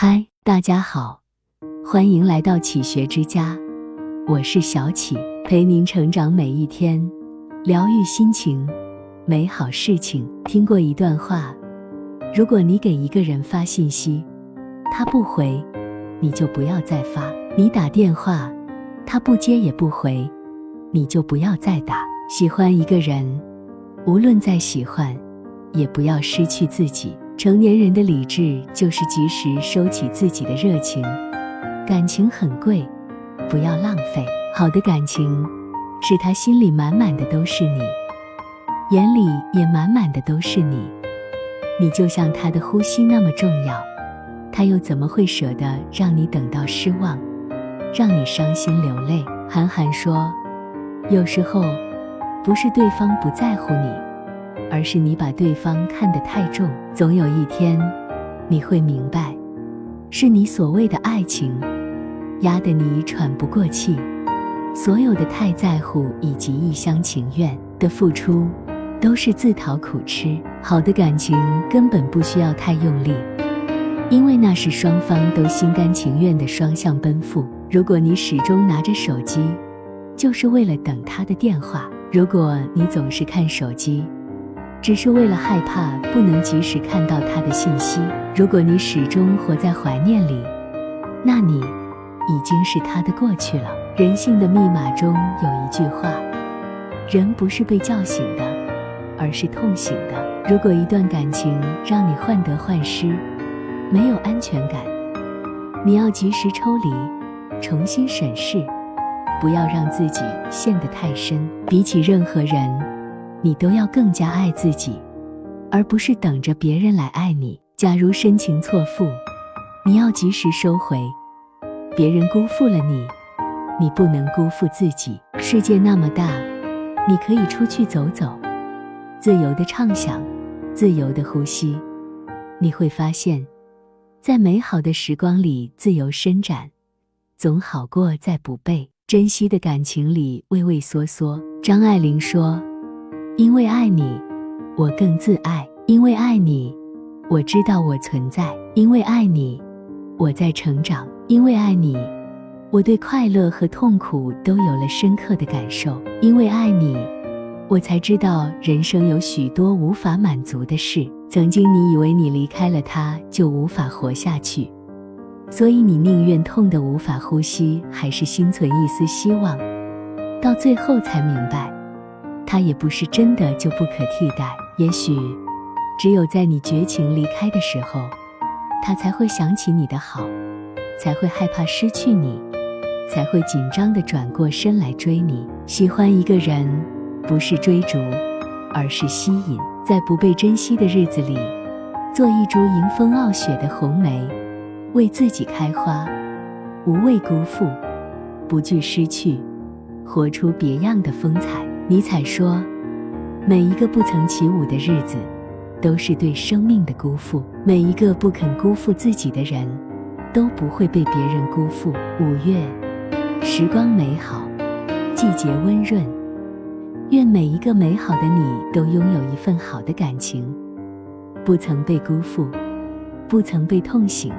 嗨，大家好，欢迎来到启学之家，我是小启，陪您成长每一天，疗愈心情，美好事情。听过一段话：如果你给一个人发信息，他不回，你就不要再发；你打电话，他不接也不回，你就不要再打。喜欢一个人，无论再喜欢，也不要失去自己。成年人的理智就是及时收起自己的热情，感情很贵，不要浪费。好的感情是他心里满满的都是你，眼里也满满的都是你。你就像他的呼吸那么重要，他又怎么会舍得让你等到失望，让你伤心流泪？韩寒说，有时候不是对方不在乎你。而是你把对方看得太重，总有一天你会明白，是你所谓的爱情压得你喘不过气。所有的太在乎以及一厢情愿的付出，都是自讨苦吃。好的感情根本不需要太用力，因为那是双方都心甘情愿的双向奔赴。如果你始终拿着手机，就是为了等他的电话；如果你总是看手机，只是为了害怕不能及时看到他的信息。如果你始终活在怀念里，那你已经是他的过去了。人性的密码中有一句话：人不是被叫醒的，而是痛醒的。如果一段感情让你患得患失，没有安全感，你要及时抽离，重新审视，不要让自己陷得太深。比起任何人。你都要更加爱自己，而不是等着别人来爱你。假如深情错付，你要及时收回。别人辜负了你，你不能辜负自己。世界那么大，你可以出去走走，自由的畅想，自由的呼吸。你会发现，在美好的时光里自由伸展，总好过在不被珍惜的感情里畏畏缩缩。张爱玲说。因为爱你，我更自爱；因为爱你，我知道我存在；因为爱你，我在成长；因为爱你，我对快乐和痛苦都有了深刻的感受；因为爱你，我才知道人生有许多无法满足的事。曾经你以为你离开了他就无法活下去，所以你宁愿痛得无法呼吸，还是心存一丝希望，到最后才明白。他也不是真的就不可替代，也许只有在你绝情离开的时候，他才会想起你的好，才会害怕失去你，才会紧张的转过身来追你。喜欢一个人，不是追逐，而是吸引。在不被珍惜的日子里，做一株迎风傲雪的红梅，为自己开花，无畏辜负，不惧失去，活出别样的风采。尼采说：“每一个不曾起舞的日子，都是对生命的辜负；每一个不肯辜负自己的人，都不会被别人辜负。”五月，时光美好，季节温润。愿每一个美好的你都拥有一份好的感情，不曾被辜负，不曾被痛醒，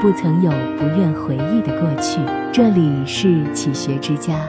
不曾有不愿回忆的过去。这里是启学之家。